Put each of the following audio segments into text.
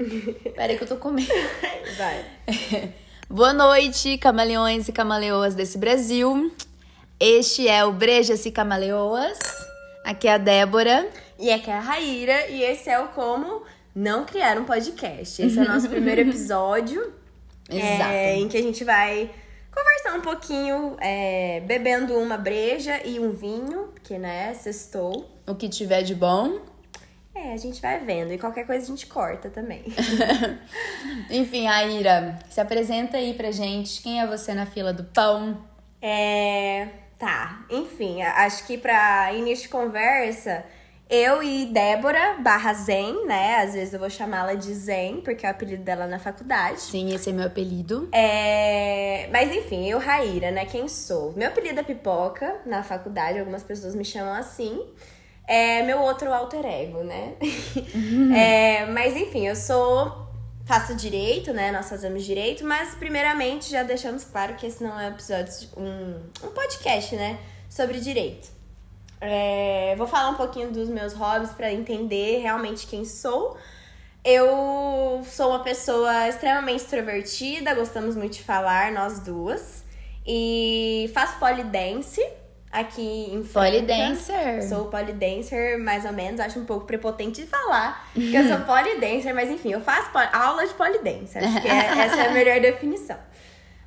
Peraí que eu tô comendo. Vai. Boa noite, camaleões e camaleoas desse Brasil. Este é o Brejas e Camaleoas. Aqui é a Débora. E aqui é a Raíra, e esse é o Como Não Criar um Podcast. Esse é o nosso primeiro episódio. Exato. é, em que a gente vai conversar um pouquinho, é, bebendo uma breja e um vinho, porque, né, sextou. O que tiver de bom. É, a gente vai vendo. E qualquer coisa a gente corta também. Enfim, Aira, se apresenta aí pra gente. Quem é você na fila do pão? É. Tá, enfim, acho que pra início de conversa, eu e Débora barra Zen, né? Às vezes eu vou chamá-la de Zen, porque é o apelido dela na faculdade. Sim, esse é meu apelido. É... Mas enfim, eu, Raíra, né? Quem sou? Meu apelido é Pipoca na faculdade, algumas pessoas me chamam assim. É meu outro alter ego, né? É, mas enfim, eu sou. Faço direito, né? Nós fazemos direito, mas primeiramente já deixamos claro que esse não é um episódio, um, um podcast, né? Sobre direito. É, vou falar um pouquinho dos meus hobbies para entender realmente quem sou. Eu sou uma pessoa extremamente extrovertida, gostamos muito de falar, nós duas. E faço polidense aqui em Franca. Polidancer. Sou polidancer, mais ou menos. Acho um pouco prepotente de falar que eu sou polidancer, mas enfim, eu faço aula de polidancer. Acho que é- essa é a melhor definição.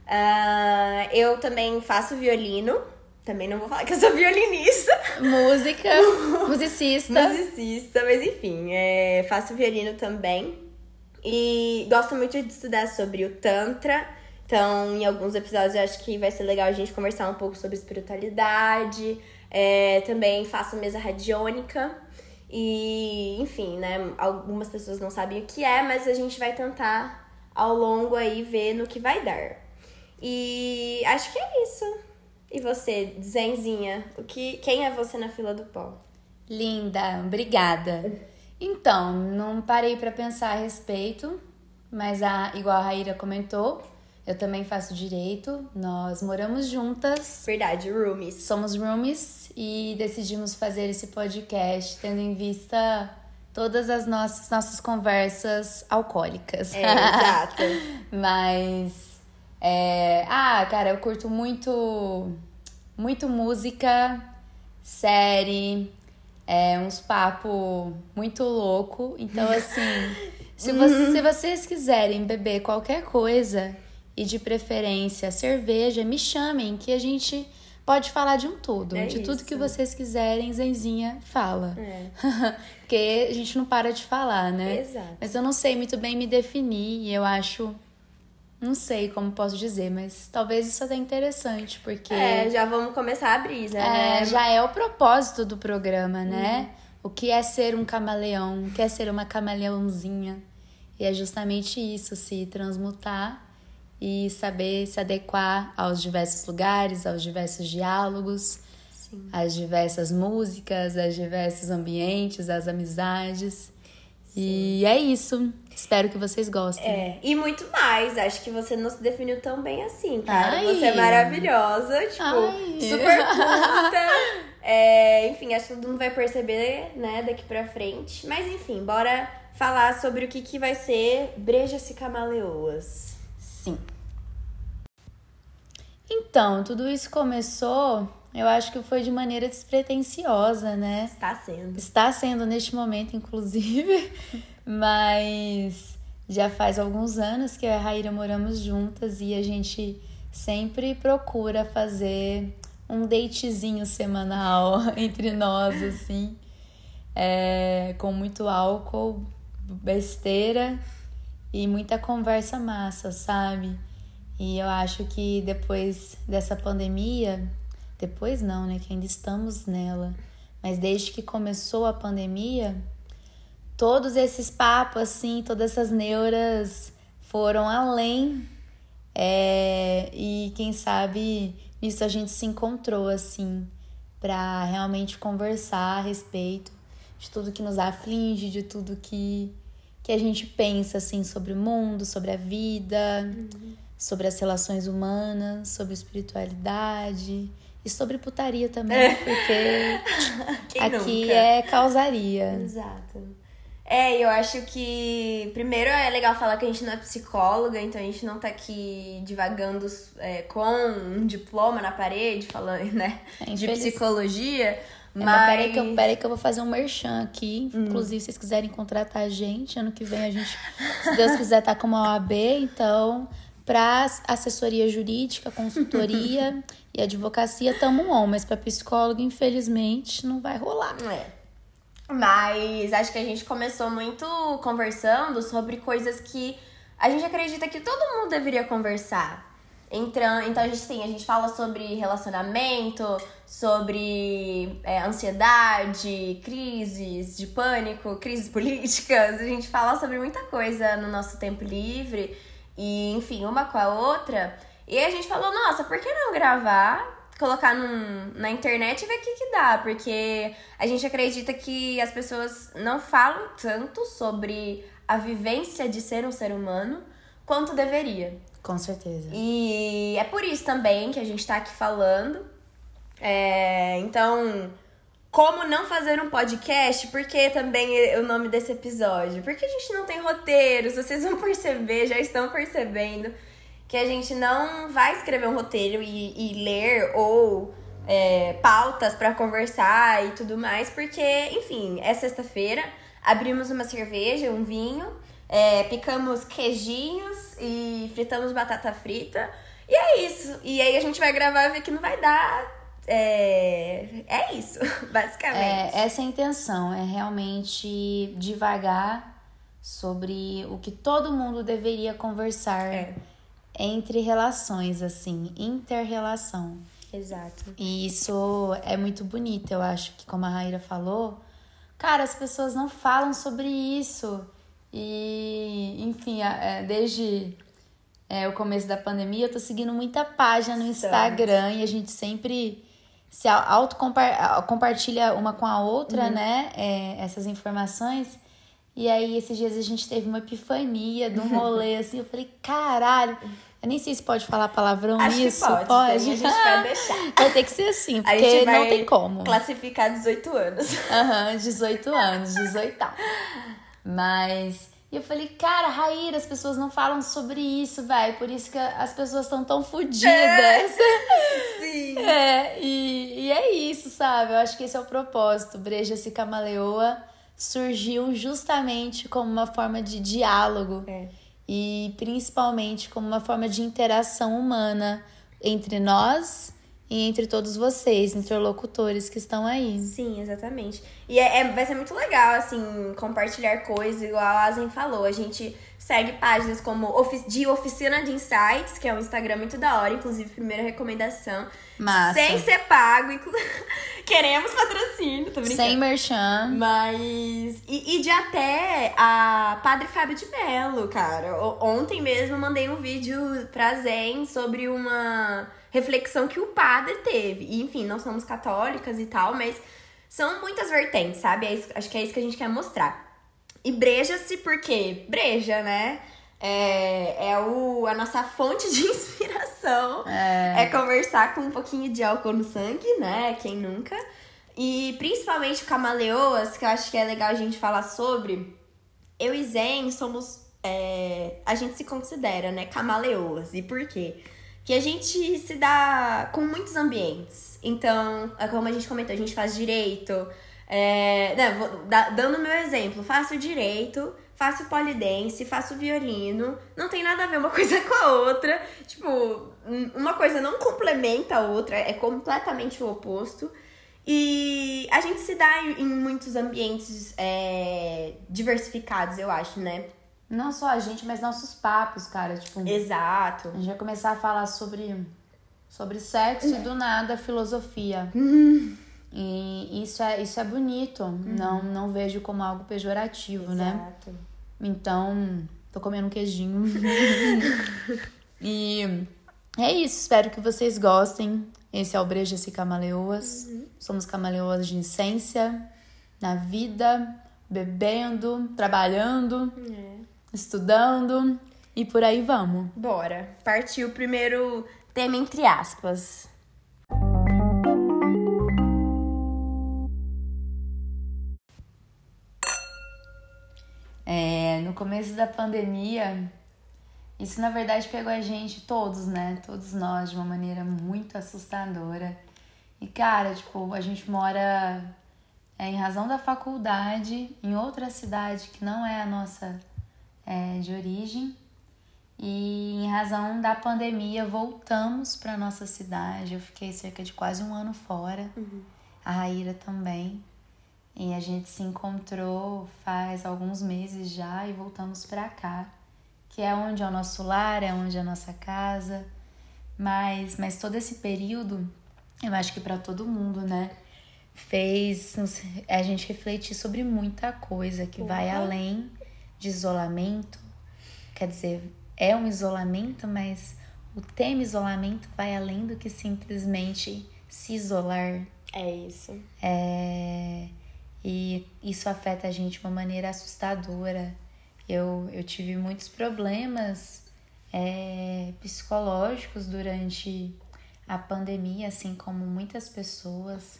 Ah, eu também faço violino. Também não vou falar que eu sou violinista. Música, musicista. Musicista, mas enfim, é, faço violino também. E gosto muito de estudar sobre o Tantra. Então, em alguns episódios, eu acho que vai ser legal a gente conversar um pouco sobre espiritualidade. É, também faço mesa radiônica. E, enfim, né? Algumas pessoas não sabem o que é, mas a gente vai tentar ao longo aí ver no que vai dar. E acho que é isso. E você, Zenzinha, o que, quem é você na fila do pão? Linda, obrigada. Então, não parei pra pensar a respeito, mas a, igual a Raíra comentou, eu também faço direito. Nós moramos juntas, Verdade, roomies. somos roomies e decidimos fazer esse podcast tendo em vista todas as nossas, nossas conversas alcoólicas. É, exato. Mas. É... Ah, cara, eu curto muito. Muito música, série, é, uns papo muito louco. Então, assim, se, se vocês quiserem beber qualquer coisa e de preferência cerveja, me chamem que a gente pode falar de um tudo. É de tudo isso. que vocês quiserem, Zenzinha fala. É. Porque a gente não para de falar, né? Exato. Mas eu não sei muito bem me definir e eu acho. Não sei como posso dizer, mas talvez isso até interessante, porque É, já vamos começar a brisa, é, né? já é o propósito do programa, né? O que é ser um camaleão, o que é ser uma camaleãozinha. E é justamente isso, se transmutar e saber se adequar aos diversos lugares, aos diversos diálogos, Sim. às diversas músicas, aos diversos ambientes, às amizades. E é isso. Espero que vocês gostem. É, e muito mais. Acho que você não se definiu tão bem assim, cara. Ai. Você é maravilhosa, tipo, Ai. super culta. É, enfim, acho que todo mundo vai perceber, né, daqui pra frente. Mas enfim, bora falar sobre o que, que vai ser Brejas e Camaleoas. Sim. Então, tudo isso começou, eu acho que foi de maneira despretensiosa, né? Está sendo. Está sendo neste momento, inclusive, mas já faz alguns anos que eu e a Raíra moramos juntas e a gente sempre procura fazer um datezinho semanal entre nós, assim, é, com muito álcool, besteira e muita conversa massa, sabe? E eu acho que depois dessa pandemia, depois não, né? Que ainda estamos nela, mas desde que começou a pandemia, todos esses papos, assim, todas essas neuras foram além. É, e quem sabe nisso a gente se encontrou, assim, para realmente conversar a respeito de tudo que nos aflige, de tudo que, que a gente pensa, assim, sobre o mundo, sobre a vida, sobre as relações humanas, sobre espiritualidade e sobre putaria também, porque Quem aqui nunca? é causaria. Exato. É, eu acho que primeiro é legal falar que a gente não é psicóloga, então a gente não tá aqui divagando é, com um diploma na parede, falando, né, É, de psicologia. É, Mas, mas peraí que, eu, peraí que eu vou fazer um merchan aqui. Hum. Inclusive, se vocês quiserem contratar a gente, ano que vem a gente, se Deus quiser, tá com uma OAB. Então, pra assessoria jurídica, consultoria e advocacia, tamo on. Mas pra psicólogo, infelizmente, não vai rolar. É. Mas acho que a gente começou muito conversando sobre coisas que a gente acredita que todo mundo deveria conversar. Então, então a gente sim, a gente fala sobre relacionamento, sobre é, ansiedade, crises de pânico, crises políticas. A gente fala sobre muita coisa no nosso tempo livre e, enfim, uma com a outra. E a gente falou, nossa, por que não gravar colocar num, na internet e ver o que, que dá, porque a gente acredita que as pessoas não falam tanto sobre a vivência de ser um ser humano quanto deveria. Com certeza. E é por isso também que a gente tá aqui falando. É, então, como não fazer um podcast? Porque também é o nome desse episódio? Porque a gente não tem roteiros, vocês vão perceber, já estão percebendo que a gente não vai escrever um roteiro e, e ler ou é, pautas pra conversar e tudo mais, porque, enfim, é sexta-feira, abrimos uma cerveja, um vinho, é, picamos queijinhos e fritamos batata frita. E é isso. E aí a gente vai gravar e ver que não vai dar. É, é isso, basicamente. É, essa é a intenção, é realmente divagar sobre o que todo mundo deveria conversar É. entre relações, assim, inter-relação. Exato. E isso é muito bonito, eu acho que, como a Raíra falou, cara, as pessoas não falam sobre isso. E, enfim, é, desde é, o começo da pandemia, eu tô seguindo muita página no. Instagram e a gente sempre se auto-compartilha uma com a outra, né? é, essas informações. E aí, esses dias a gente teve uma epifania de um rolê assim. Eu falei, caralho, eu nem sei se pode falar palavrão Acho nisso. pode, então a gente vai deixar. Vai ter que ser assim, porque não tem como. classificar 18 anos. Aham, 18 anos, 18. Mas. E eu falei, cara, Raíra, as pessoas não falam sobre isso, vai. Por isso que as pessoas estão tão fodidas. Sim. É, e, e é isso, sabe? Eu acho que esse é o propósito. Breja se camaleoa surgiu justamente como uma forma de diálogo É. e principalmente como uma forma de interação humana entre nós e entre todos vocês, interlocutores que estão aí. Sim, exatamente. E é, é- vai ser muito legal, assim, compartilhar coisas, igual a Asen falou. A gente segue páginas como de Oficina de Insights, que é um Instagram muito da hora, inclusive, primeira recomendação. Massa. Sem ser pago. inclu- Queremos patrocínio, tô brincando. Sem merchan. Mas. E, e de até a Padre Fábio de Mello, cara. Ontem mesmo mandei um vídeo pra Zen sobre uma reflexão que o padre teve. E, enfim, não somos católicas e tal, mas são muitas vertentes, sabe? É isso- acho que é isso que a gente quer mostrar. E breja-se porque breja, né? É, é o, a nossa fonte de inspiração. É. conversar com um pouquinho de álcool no sangue, né? Quem nunca? E principalmente Camaleoas, que eu acho que é legal a gente falar sobre. Eu e Zen somos. é, a gente se considera, né? Camaleoas. E por quê? Que a gente se dá com muitos ambientes. Então, é como a gente comentou, a gente faz direito. É, né, vou da- dando meu exemplo, faço direito, faço polidense, faço violino. Não tem nada a ver uma coisa com a outra. Tipo, um- uma coisa não complementa a outra, é completamente o oposto. E a gente se dá em, em muitos ambientes é, diversificados, eu acho, né? Não só a gente, mas nossos papos, cara. Tipo, Exato. a gente vai começar a falar sobre, sobre sexo e do nada filosofia. E isso é, isso é bonito. Não, não vejo como algo pejorativo, né? Exato. Então, tô comendo um queijinho. e é isso, espero que vocês gostem. Esse é o Brejas e Camaleoas. Somos camaleoas de essência, na vida, bebendo, trabalhando, estudando e por aí vamos. Bora. Partiu o primeiro tema entre aspas. É, no começo da pandemia, isso na verdade pegou a gente todos, né? Todos nós de uma maneira muito assustadora. E cara, tipo, a gente mora é, em razão da faculdade em outra cidade que não é a nossa é, de origem. E em razão da pandemia, voltamos para nossa cidade. Eu fiquei cerca de quase um ano fora. Uhum. A Raíra também. E a gente se encontrou faz alguns meses já e voltamos para cá, que é onde é o nosso lar, é onde é a nossa casa. Mas, mas todo esse período, eu acho que para todo mundo, né? Fez a gente refletir sobre muita coisa que uhum. vai além de isolamento. Quer dizer, é um isolamento, mas o tema isolamento vai além do que simplesmente se isolar. É isso. É... E isso afeta a gente de uma maneira assustadora. Eu, eu tive muitos problemas é, psicológicos durante a pandemia, assim como muitas pessoas,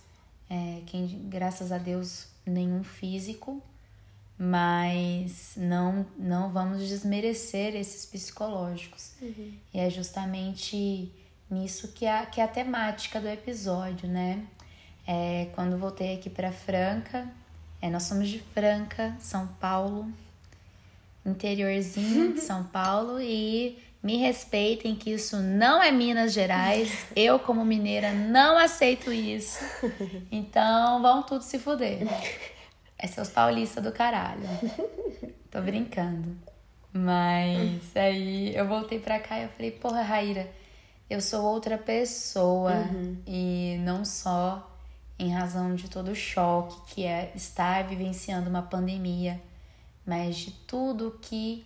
é, quem, graças a Deus, nenhum físico, mas não não vamos desmerecer esses psicológicos. Uhum. E é justamente nisso que é, que é a temática do episódio, né? É, quando voltei aqui para Franca, é, nós somos de Franca, São Paulo, interiorzinho de São Paulo e me respeitem que isso não é Minas Gerais. Eu, como mineira, não aceito isso. Então, vão tudo se fuder. É seus paulistas do caralho. Tô brincando. Mas aí eu voltei pra cá e eu falei, porra, Raíra, eu sou outra pessoa. Uhum. E não só em razão de todo o choque que é estar vivenciando uma pandemia, mas de tudo que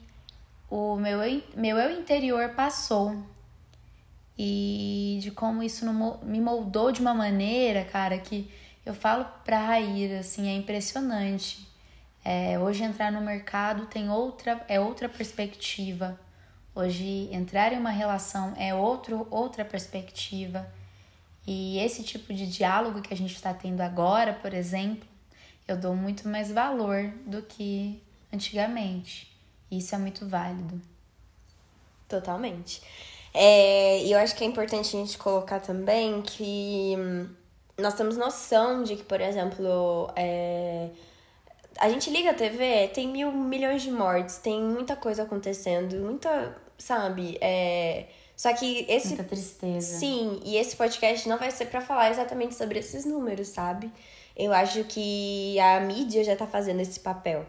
o meu, meu eu interior passou. E de como isso me moldou de uma maneira, cara, que eu falo pra Raíra, assim, é impressionante. É, hoje entrar no mercado tem outra, é outra perspectiva. Hoje entrar em uma relação é outro, outra perspectiva. E esse tipo de diálogo que a gente está tendo agora, por exemplo, eu dou muito mais valor do que antigamente. Isso é muito válido. Totalmente. É, e eu acho que é importante a gente colocar também que hum, nós temos noção de que, por exemplo, é... a gente liga a TV, tem mil milhões de mortes, tem muita coisa acontecendo, muita, sabe? É... Só que esse. Muita tristeza. Sim, e esse podcast não vai ser para falar exatamente sobre esses números, sabe? Eu acho que a mídia já tá fazendo esse papel.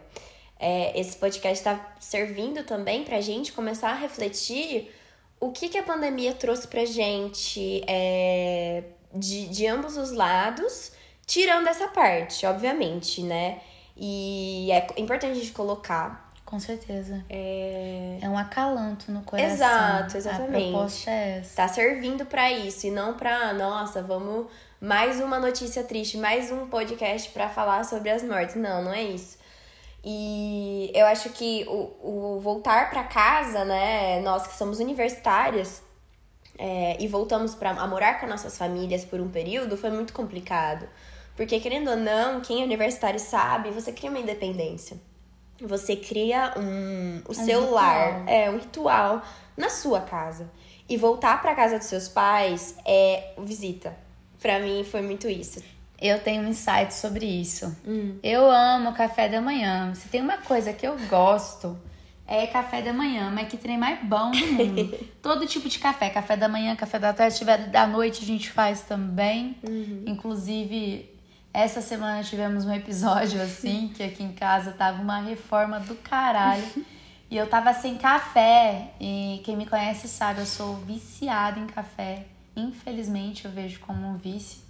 É, esse podcast tá servindo também pra gente começar a refletir o que, que a pandemia trouxe pra gente. É de, de ambos os lados, tirando essa parte, obviamente, né? E é importante a gente colocar. Com certeza. É, é um acalanto no coração. Exato, exatamente. A proposta é essa. Tá servindo para isso e não pra, nossa, vamos mais uma notícia triste, mais um podcast para falar sobre as mortes. Não, não é isso. E eu acho que o, o voltar para casa, né, nós que somos universitárias, é, e voltamos para morar com nossas famílias por um período, foi muito complicado. Porque, querendo ou não, quem é universitário sabe, você cria uma independência. Você cria um, o um seu lar, é um ritual na sua casa. E voltar para casa dos seus pais é visita. Para mim foi muito isso. Eu tenho um insight sobre isso. Hum. Eu amo café da manhã. Se tem uma coisa que eu gosto, é café da manhã, mas que trem mais bom do mundo. Todo tipo de café, café da manhã, café da tarde, se tiver da noite a gente faz também. Uhum. Inclusive, essa semana tivemos um episódio assim, que aqui em casa tava uma reforma do caralho. e eu tava sem café. E quem me conhece sabe, eu sou viciada em café. Infelizmente, eu vejo como um vício.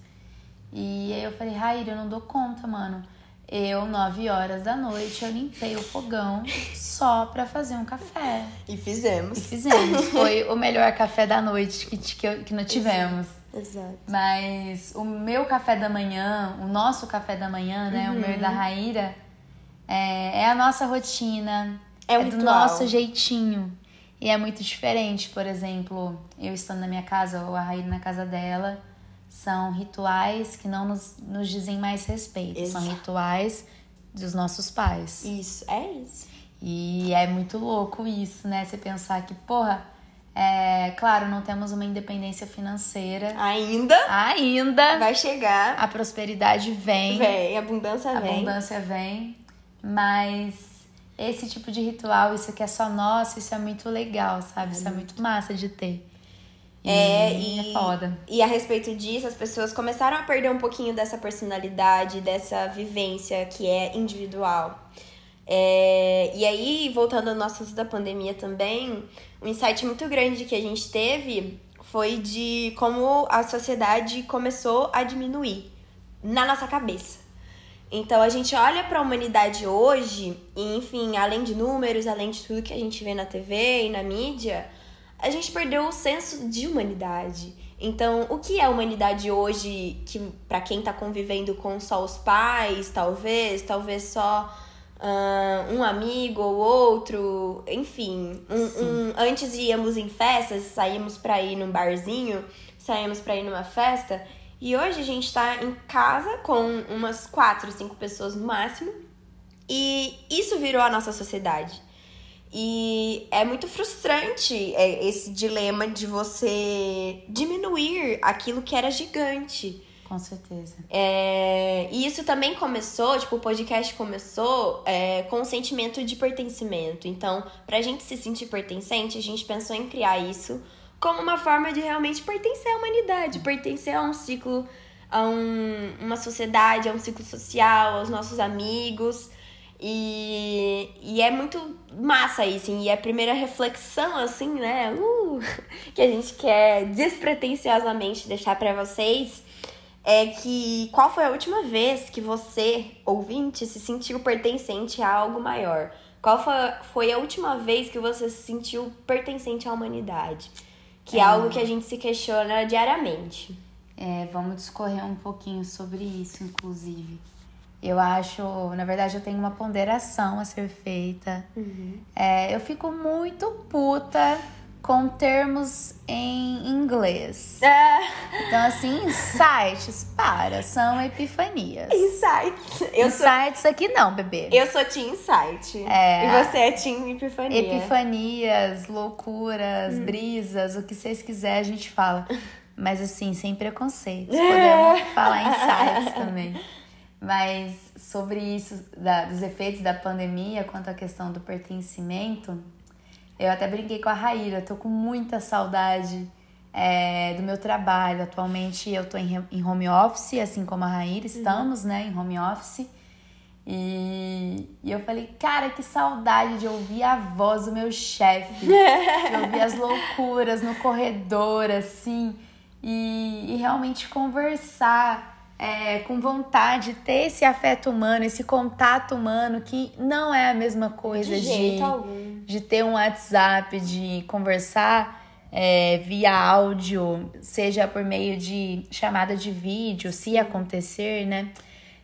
E aí eu falei, Raíra, eu não dou conta, mano. Eu, 9 horas da noite, eu limpei o fogão só pra fazer um café. E fizemos. E fizemos. Foi o melhor café da noite que, que, que nós tivemos. Exato. Mas o meu café da manhã, o nosso café da manhã, né? Uhum. O meu e da Raíra, é, é a nossa rotina. É, um é do nosso jeitinho. E é muito diferente, por exemplo, eu estando na minha casa ou a Raíra na casa dela são rituais que não nos, nos dizem mais respeito. Exato. São rituais dos nossos pais. Isso, é isso. E é muito louco isso, né? Você pensar que, porra, é, claro, não temos uma independência financeira. Ainda. Ainda. Vai chegar. A prosperidade vem. Vem, a abundância a vem. A abundância vem. Mas esse tipo de ritual, isso que é só nosso, isso é muito legal, sabe? Isso é muito massa de ter. E é, e, é foda. E a respeito disso, as pessoas começaram a perder um pouquinho dessa personalidade, dessa vivência que é individual. É, e aí, voltando ao nosso assunto da pandemia também, um insight muito grande que a gente teve foi de como a sociedade começou a diminuir na nossa cabeça. Então a gente olha para a humanidade hoje, e enfim, além de números, além de tudo que a gente vê na TV e na mídia, a gente perdeu o senso de humanidade. Então, o que é humanidade hoje, que para quem tá convivendo com só os pais, talvez, talvez só uh, um amigo ou outro, enfim, um, um, antes íamos em festas, saímos para ir num barzinho, saímos para ir numa festa, e hoje a gente tá em casa com umas quatro, cinco pessoas no máximo, e isso virou a nossa sociedade. E é muito frustrante é, esse dilema de você diminuir aquilo que era gigante. Com certeza. É, e isso também começou, tipo, o podcast começou é, com o sentimento de pertencimento. Então, pra gente se sentir pertencente, a gente pensou em criar isso como uma forma de realmente pertencer à humanidade, pertencer a um ciclo, a um, uma sociedade, a um ciclo social, aos nossos amigos. E, e é muito massa isso, assim, e é a primeira reflexão, assim, né, uh, que a gente quer despretensiosamente deixar para vocês é que qual foi a última vez que você, ouvinte, se sentiu pertencente a algo maior? Qual foi, a última vez que você se sentiu pertencente à humanidade? Que é, é algo que a gente se questiona diariamente. É, vamos discorrer um pouquinho sobre isso, inclusive. Eu acho, na verdade, eu tenho uma ponderação a ser feita. Uhum. É, eu fico muito puta com termos em inglês. É. Então, assim, insights, para, são epifanias. Insights. Eu insights sou... aqui não, bebê. Eu sou Team Insight. É. E você é Team Epifania. Epifanias, loucuras, hum. brisas, o que vocês quiserem, a gente fala. Mas, assim, sem preconceito. Podemos falar insights também. Mas sobre isso, da, dos efeitos da pandemia, quanto à questão do pertencimento, eu até brinquei com a Raíra, tô com muita saudade é, do meu trabalho. Atualmente eu tô em, em home office, assim como a Raíra, uhum. estamos, uhum. né, em home office. E, e, eu falei, cara, que saudade de ouvir a voz do meu chefe, de ouvir as loucuras no corredor, assim, e, e realmente conversar é, com vontade, ter esse afeto humano, esse contato humano, que não é a mesma coisa de, de, de ter um WhatsApp, de conversar é, via áudio, seja por meio de chamada de vídeo, se acontecer, né?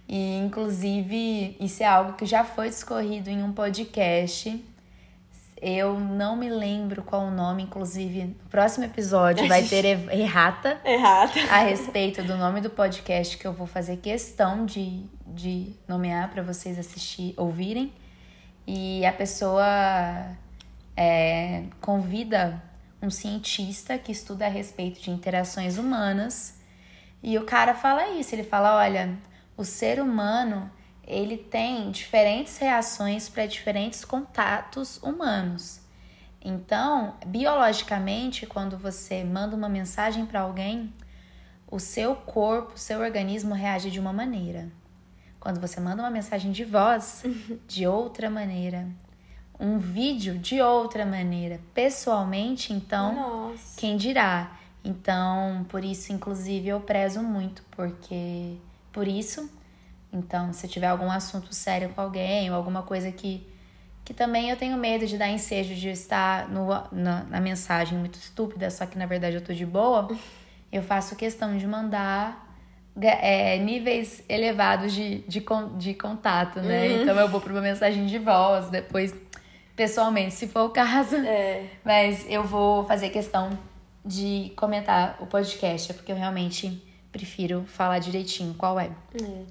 E inclusive isso é algo que já foi discorrido em um podcast eu não me lembro qual o nome, inclusive, no próximo episódio vai ter errata, errata a respeito do nome do podcast que eu vou fazer questão de, de nomear para vocês assistir, ouvirem. E a pessoa é, convida um cientista que estuda a respeito de interações humanas. E o cara fala isso, ele fala, olha, o ser humano ele tem diferentes reações para diferentes contatos humanos. Então, biologicamente, quando você manda uma mensagem para alguém, o seu corpo, o seu organismo reage de uma maneira. Quando você manda uma mensagem de voz, de outra maneira. Um vídeo de outra maneira. Pessoalmente, então, Nossa. quem dirá? Então, por isso, inclusive, eu prezo muito, porque por isso então, se tiver algum assunto sério com alguém ou alguma coisa que que também eu tenho medo de dar ensejo de estar no, na, na mensagem muito estúpida, só que na verdade eu tô de boa, eu faço questão de mandar é, níveis elevados de, de, de contato, né? Uhum. Então eu vou para uma mensagem de voz, depois pessoalmente, se for o caso. É. Mas eu vou fazer questão de comentar o podcast, porque eu realmente prefiro falar direitinho qual é. é.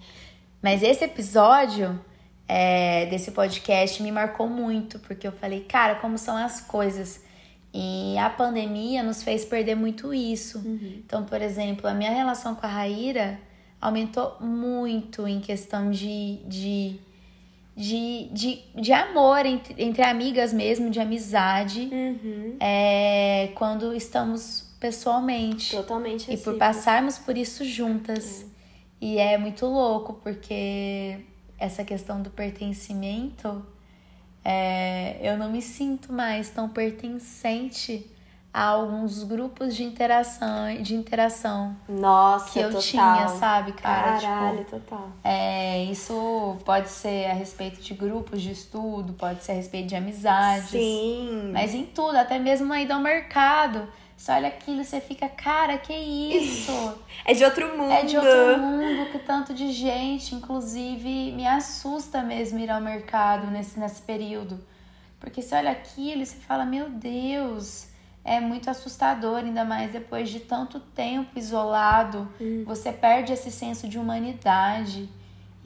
Mas esse episódio é, desse podcast me marcou muito, porque eu falei, cara, como são as coisas. E a pandemia nos fez perder muito isso. Uhum. Então, por exemplo, a minha relação com a Raíra aumentou muito em questão de, de, de, de, de amor entre, entre amigas mesmo, de amizade, Uhum. é, quando estamos pessoalmente. Totalmente E por assim. passarmos por isso juntas. E é muito louco, porque essa questão do pertencimento, é, eu não me sinto mais tão pertencente a alguns grupos de interação, de interação Nossa, que eu total. tinha, sabe, cara? Caralho, Tipo, total. é, isso pode ser a respeito de grupos de estudo, pode ser a respeito de amizades. Sim. Mas em tudo, até mesmo aí do mercado. Você olha aquilo e você fica, cara, que isso? É de outro mundo. É de outro mundo, que tanto de gente, inclusive me assusta mesmo ir ao mercado nesse, nesse período. Porque você olha aquilo e você fala, meu Deus, é muito assustador, ainda mais depois de tanto tempo isolado. Você perde esse senso de humanidade.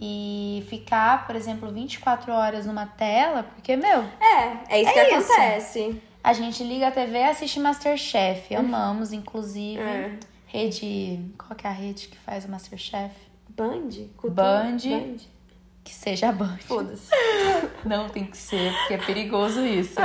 E ficar, por exemplo, 24 horas numa tela, porque, meu, É, é isso É que isso. acontece. A gente liga a TV e assiste Masterchef. Amamos, inclusive. É. Rede. Qual que é a rede que faz o Masterchef? Band? Cultura? Band. Band. Que seja Band. Foda-se. Não tem que ser, porque é perigoso isso.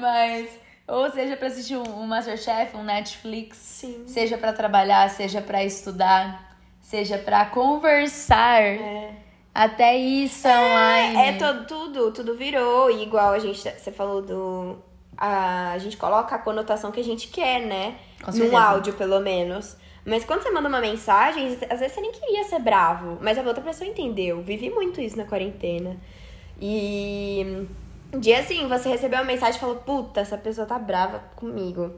Mas, ou seja, pra assistir um, um Masterchef, um Netflix, Sim. seja pra trabalhar, seja pra estudar, seja pra conversar. É. Até isso é online. É to- tudo, tudo virou. E igual a gente, você falou do. A, a gente coloca a conotação que a gente quer, né? Com Num áudio, pelo menos. Mas quando você manda uma mensagem, às vezes você nem queria ser bravo, mas a outra pessoa entendeu. Vivi muito isso na quarentena. E um dia assim, você recebeu uma mensagem e falou, puta, essa pessoa tá brava comigo.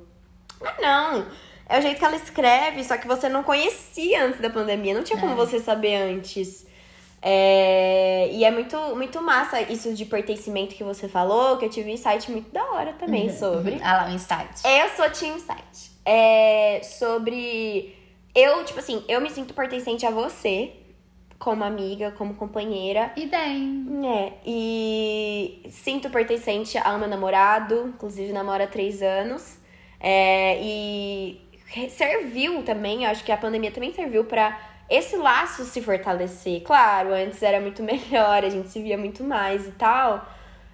Mas não. É o jeito que ela escreve, só que você não conhecia antes da pandemia. Não tinha como É. você saber antes. É, e é muito, muito massa isso de pertencimento que você falou, que eu tive um insight muito da hora também sobre. Ah lá, o insight. Eu sou Team Insight. É sobre. Eu, tipo assim, eu me sinto pertencente a você, como amiga, como companheira. E bem. É, e sinto pertencente ao meu namorado, inclusive namora há três anos. É, e serviu também, eu acho que a pandemia também serviu pra esse laço se fortalecer. Claro, antes era muito melhor, a gente se via muito mais e tal.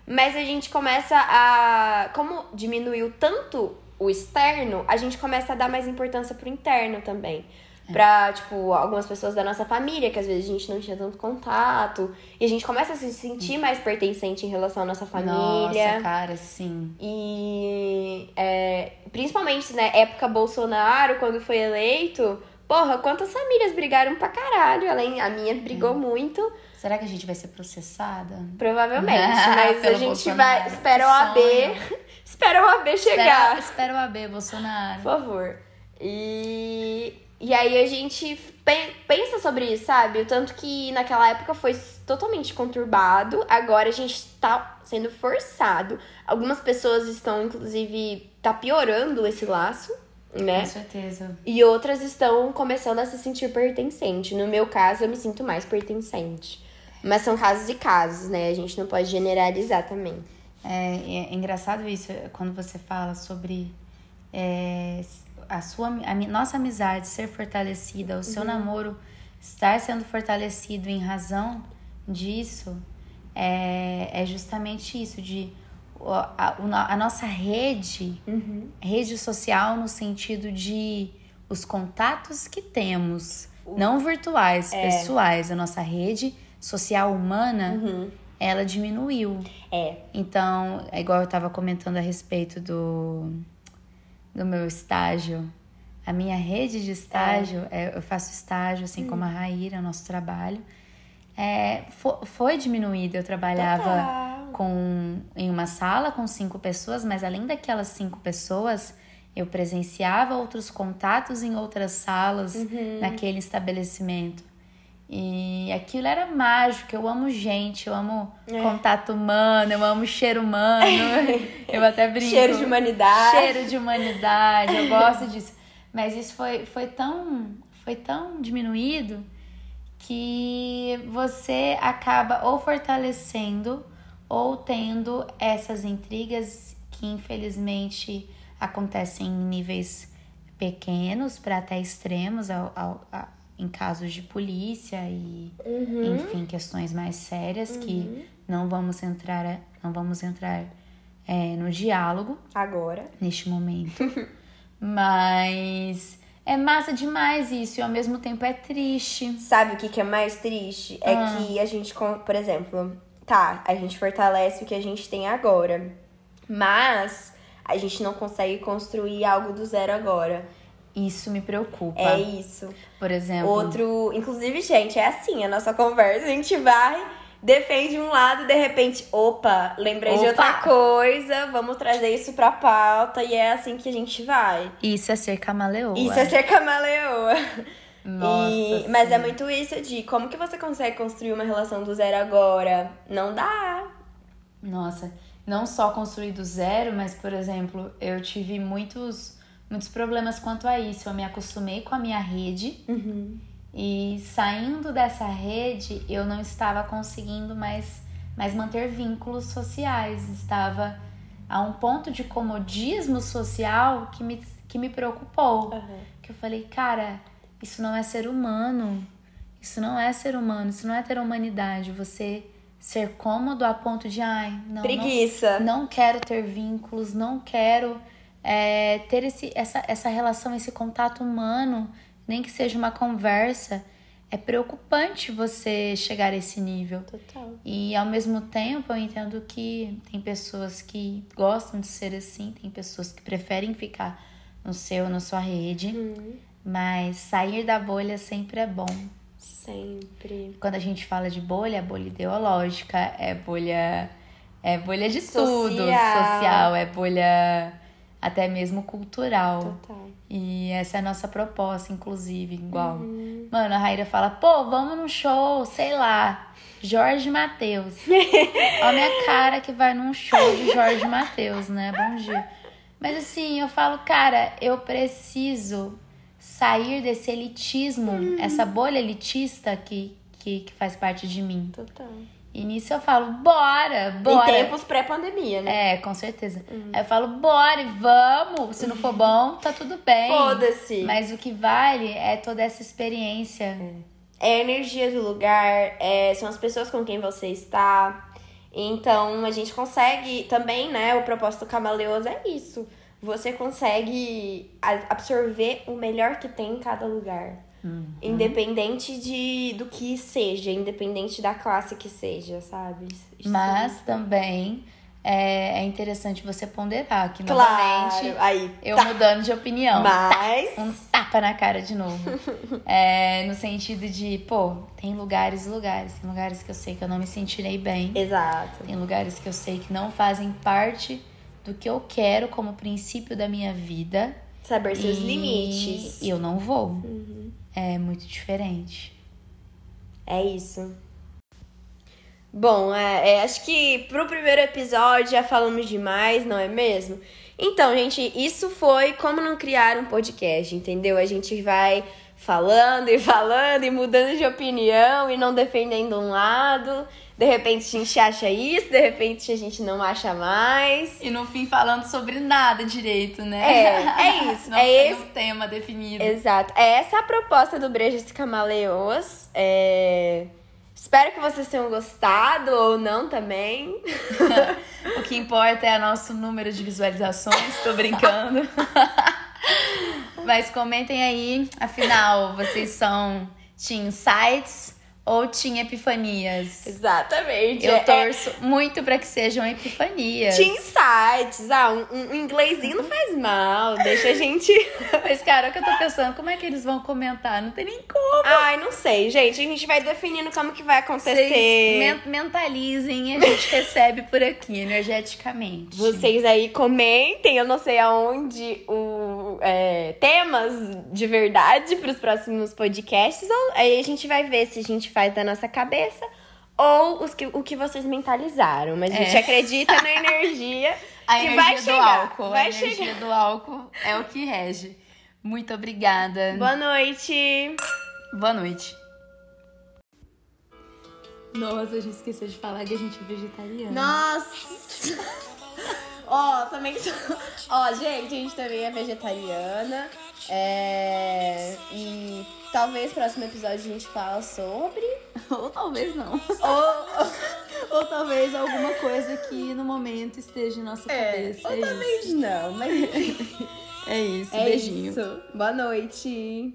Mas a gente começa a. Como diminuiu tanto o externo, a gente começa a dar mais importância pro interno também. Pra, tipo, algumas pessoas da nossa família, que às vezes a gente não tinha tanto contato. E a gente começa a se sentir mais pertencente em relação à nossa família. Nossa, cara, sim. E é, principalmente na época Bolsonaro, quando foi eleito, porra, quantas famílias brigaram pra caralho. Além, a minha brigou muito, Será que a gente vai ser processada? provavelmente. Mas a gente Bolsonaro. vai. Espera o AB. Espera o AB chegar. Espera, espera o AB, Bolsonaro. Por favor. E, e aí a gente pe- pensa sobre isso, sabe? O tanto que naquela época foi totalmente conturbado, agora a gente tá sendo forçado. Algumas pessoas estão, inclusive, tá piorando esse laço, né? Com certeza. E outras estão começando a se sentir pertencente. No meu caso, eu me sinto mais pertencente. Mas são casos e casos, né? A gente não pode generalizar também. É, é engraçado isso quando você fala sobre é, a sua a nossa amizade ser fortalecida, o seu namoro estar sendo fortalecido em razão disso, é, é justamente isso, de a, a nossa rede, rede social no sentido de os contatos que temos, não virtuais, pessoais, a nossa rede social humana, ela diminuiu. É. Então, é igual eu tava comentando a respeito do, do meu estágio. A minha rede de estágio, é, eu faço estágio, assim como a Raíra, nosso trabalho, é, fo- foi diminuído. Eu trabalhava Total. Com, em uma sala com cinco pessoas, mas além daquelas cinco pessoas, eu presenciava outros contatos em outras salas naquele estabelecimento. E aquilo era mágico. Eu amo gente, eu amo contato humano, eu amo cheiro humano. eu até brinco. Cheiro de humanidade. Cheiro de humanidade, eu gosto disso. Mas isso foi, foi, tão, foi tão diminuído que você acaba ou fortalecendo ou tendo essas intrigas que infelizmente acontecem em níveis pequenos para até extremos ao, ao, a, em casos de polícia e Uhum. enfim questões mais sérias que não vamos entrar não vamos entrar é, no diálogo Agora. neste momento mas é massa demais isso e ao mesmo tempo é triste Sabe o que, que é mais triste? É Ah. que a gente, por exemplo, tá, a gente fortalece o que a gente tem agora. Mas a gente não consegue construir algo do zero agora. isso me preocupa É isso. por exemplo Outro. Inclusive, gente, é assim a nossa conversa. A gente vai, defende um lado, de repente, opa, lembrei de Opa. outra coisa, vamos trazer isso pra pauta. E é assim que a gente vai. isso é ser camaleoa Isso é ser camaleoa. Nossa, E- mas sim. é muito isso de como que você consegue construir uma relação do zero agora? Não dá. Nossa, não só construir do zero, mas, por exemplo, eu tive muitos, muitos problemas quanto a isso. Eu me acostumei com a minha rede e saindo dessa rede, eu não estava conseguindo mais, mais manter vínculos sociais. Estava a um ponto de comodismo social que me, que me preocupou. Que eu falei, cara, isso não é ser humano. Isso não é ser humano, isso não é ter humanidade. Você ser cômodo a ponto de, ai, não, não Preguiça. não quero ter vínculos, não quero é, ter esse, essa, essa relação, esse contato humano, nem que seja uma conversa. É preocupante você chegar a esse nível. Total. E ao mesmo tempo eu entendo que tem pessoas que gostam de ser assim, tem pessoas que preferem ficar no seu, na sua rede, mas sair da bolha sempre é bom. Sempre. Quando a gente fala de bolha, é bolha ideológica, é bolha é bolha de tudo, Social. social, é bolha até mesmo cultural. Total. E essa é a nossa proposta, inclusive, igual. Mano, a Raíra fala, pô, vamos num show, sei lá, Jorge Matheus. Olha a minha cara que vai num show de Jorge Matheus, né? Bom dia. Mas assim, eu falo, cara, eu preciso sair desse elitismo, essa bolha elitista que, que, que faz parte de mim. Total. E nisso eu falo, bora, bora. Em tempos pré-pandemia, né? É, com certeza. Aí eu falo, bora, e vamos. Se não for bom, tá tudo bem. Foda-se. Mas o que vale é toda essa experiência. É a energia do lugar, é, são as pessoas com quem você está. Então a gente consegue também, né? O propósito camaleoso é isso. Você consegue absorver o melhor que tem em cada lugar. Independente de, do que seja, independente da classe que seja, sabe? Isso- Mas também é, é interessante você ponderar que Claro, novamente aí. eu tá. mudando de opinião. Mas. Um tapa na cara de novo. É, no sentido de, pô, tem lugares e lugares. Tem lugares que eu sei que eu não me sentirei bem. Exato. Tem lugares que eu sei que não fazem parte do que eu quero como princípio da minha vida. Saber seus e limites. eu não vou. É muito diferente. É isso. Bom, é, é, acho que pro primeiro episódio já falamos demais, não é mesmo? Então, gente, isso foi como não criar um podcast, entendeu? A gente vai falando e falando e mudando de opinião e não defendendo um lado. De repente a gente acha isso, de repente a gente não acha mais. E no fim falando sobre nada direito, né? É, é isso, não é tem esse- um tema definido. Exato. É essa a proposta do Brejas Camaleoas. É... Espero que vocês tenham gostado ou não também. O que importa é o nosso número de visualizações, tô brincando. Mas comentem aí, afinal, vocês são Team Insights ou Team Epifanias? Exatamente. Eu É- torço muito pra que sejam epifanias. Team Insights. Ah, um, um inglêsinho não faz mal. Deixa a gente. Mas, cara, é o que eu tô pensando, como é que eles vão comentar? Não tem nem como. Ai, não sei, gente. A gente vai definindo como que vai acontecer. Vocês men- mentalizem e a gente recebe por aqui, energeticamente. Vocês aí comentem, eu não sei aonde, o, é, temas de verdade para os próximos podcasts. Ou, aí a gente vai ver se a gente faz da nossa cabeça ou os que, o que vocês mentalizaram. Mas a gente É. acredita na energia A que energia vai do chegar. álcool. vai a energia chegar. do álcool é o que rege. Muito obrigada. Boa noite. Boa noite. Nossa, a gente esqueceu de falar que a gente é vegetariana. Nossa! Ó, também sou... Ó, gente, a gente também é vegetariana. É... E talvez no próximo episódio a gente fala sobre. Ou talvez não. Ou, Ou talvez alguma coisa que no momento esteja em nossa é, cabeça. ou é talvez não, mas isso. É isso. é Beijinho. isso. Boa noite.